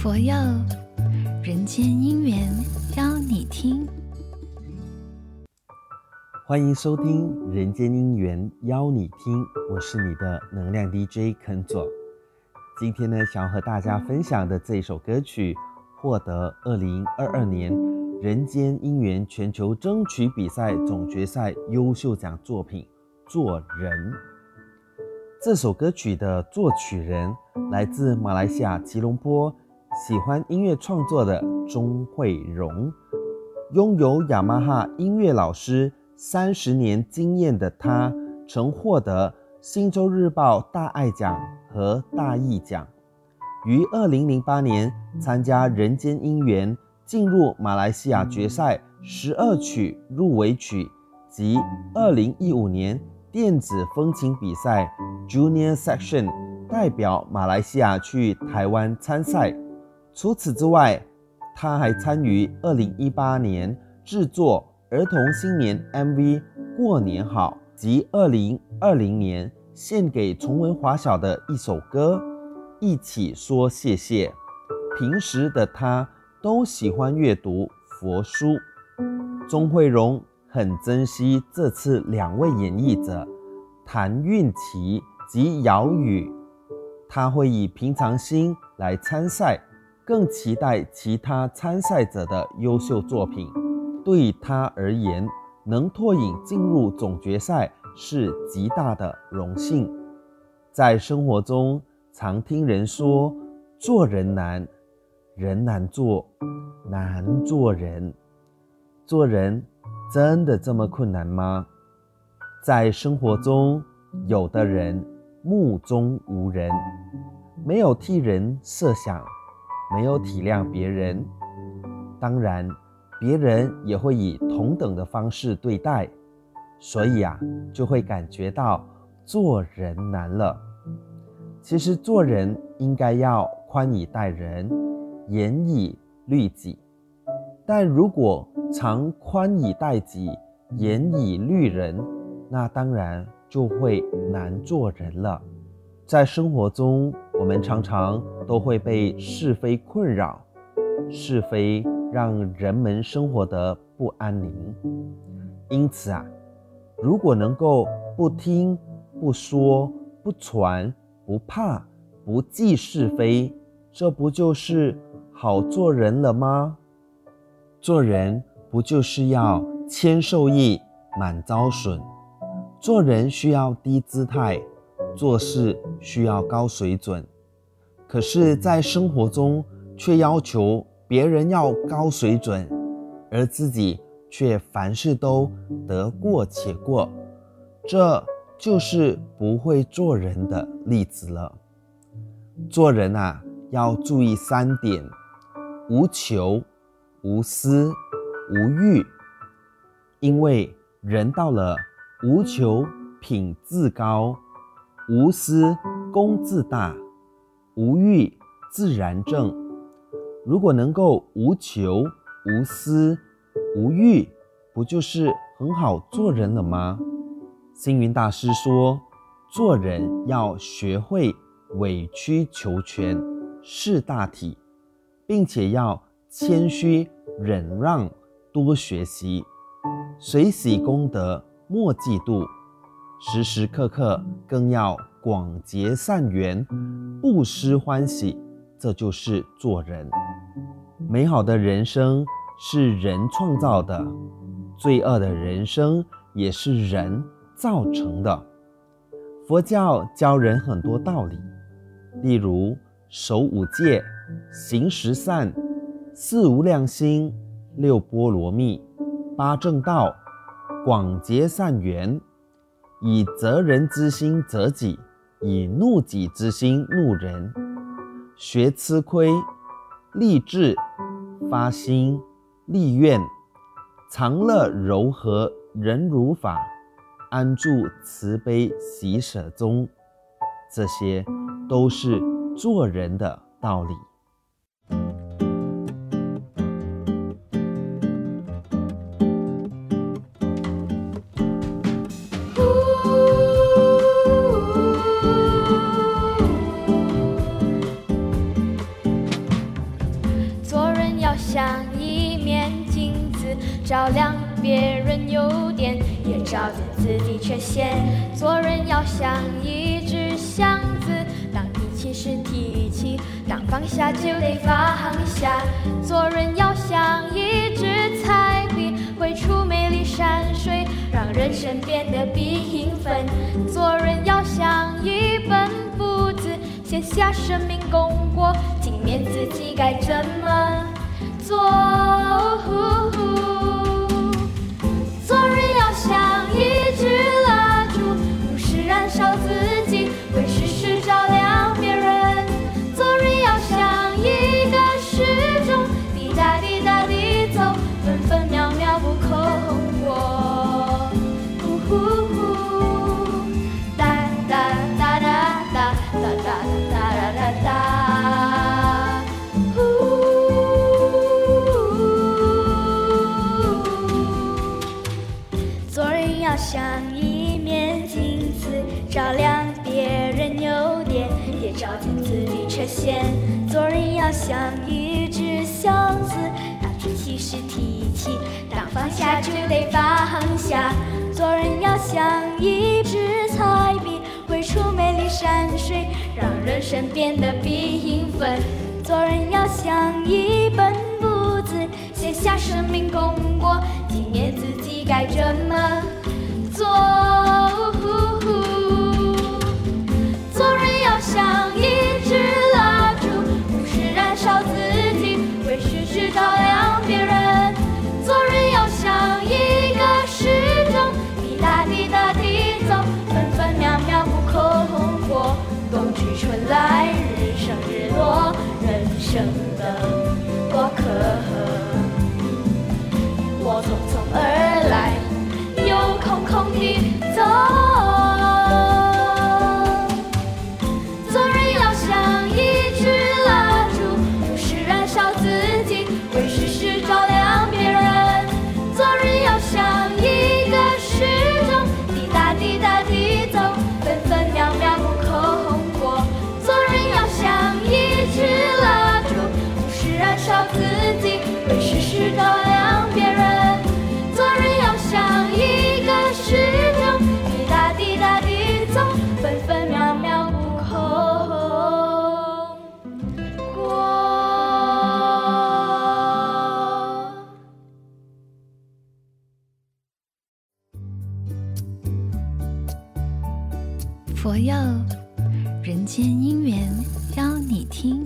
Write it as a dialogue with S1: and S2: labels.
S1: 佛佑人间姻缘邀你听，
S2: 欢迎收听《人间姻缘邀你听》，我是你的能量 DJ 肯佐。今天呢，想要和大家分享的这一首歌曲，获得二零二二年人间姻缘全球争取比赛总决赛优秀奖作品《做人》。这首歌曲的作曲人来自马来西亚吉隆坡，喜欢音乐创作的钟慧荣。拥有雅马哈音乐老师三十年经验的他，曾获得《星洲日报》大爱奖和大义奖。于二零零八年参加《人间姻缘》，进入马来西亚决赛十二曲入围曲，及二零一五年。电子风琴比赛 Junior Section 代表马来西亚去台湾参赛。除此之外，他还参与2018年制作儿童新年 MV《过年好》及2020年献给崇文华小的一首歌《一起说谢谢》。平时的他都喜欢阅读佛书。钟慧蓉。很珍惜这次两位演绎者谭韵琪及姚宇，他会以平常心来参赛，更期待其他参赛者的优秀作品。对他而言，能脱颖进入总决赛是极大的荣幸。在生活中，常听人说做人难，人难做，难做人，做人。真的这么困难吗？在生活中，有的人目中无人，没有替人设想，没有体谅别人，当然，别人也会以同等的方式对待，所以啊，就会感觉到做人难了。其实做人应该要宽以待人，严以律己。但如果常宽以待己，严以律人，那当然就会难做人了。在生活中，我们常常都会被是非困扰，是非让人们生活得不安宁。因此啊，如果能够不听、不说、不传、不怕、不记是非，这不就是好做人了吗？做人不就是要谦受益，满遭损？做人需要低姿态，做事需要高水准。可是，在生活中却要求别人要高水准，而自己却凡事都得过且过，这就是不会做人的例子了。做人啊，要注意三点：无求。无私无欲，因为人到了无求品自高，无私功自大，无欲自然正。如果能够无求无私无欲，不就是很好做人了吗？星云大师说，做人要学会委曲求全，识大体，并且要。谦虚忍让，多学习，随喜功德，莫嫉妒，时时刻刻更要广结善缘，布施欢喜，这就是做人。美好的人生是人创造的，罪恶的人生也是人造成的。佛教教人很多道理，例如守五戒，行十善。四无量心，六波罗蜜，八正道，广结善缘，以责人之心责己，以怒己之心怒人，学吃亏，立志，发心，立愿，常乐柔和忍辱法，安住慈悲喜舍中，这些都是做人的道理。
S3: 像一面镜子照亮别人优点，也照见自己缺陷。做人要像一只箱子，当提起时提起，当放下就得放下。做人要像一支彩笔，绘出美丽山水，让人生变得缤纷。做人要像一本簿子，写下生命功过，纪念自己该怎么。做。做人要像一只箱子，当提起时提起，当放下就得放下。做人要像一支彩笔，绘出美丽山水，让人生变得缤纷。做人要像一本佛佑人
S1: 间姻缘，邀你听。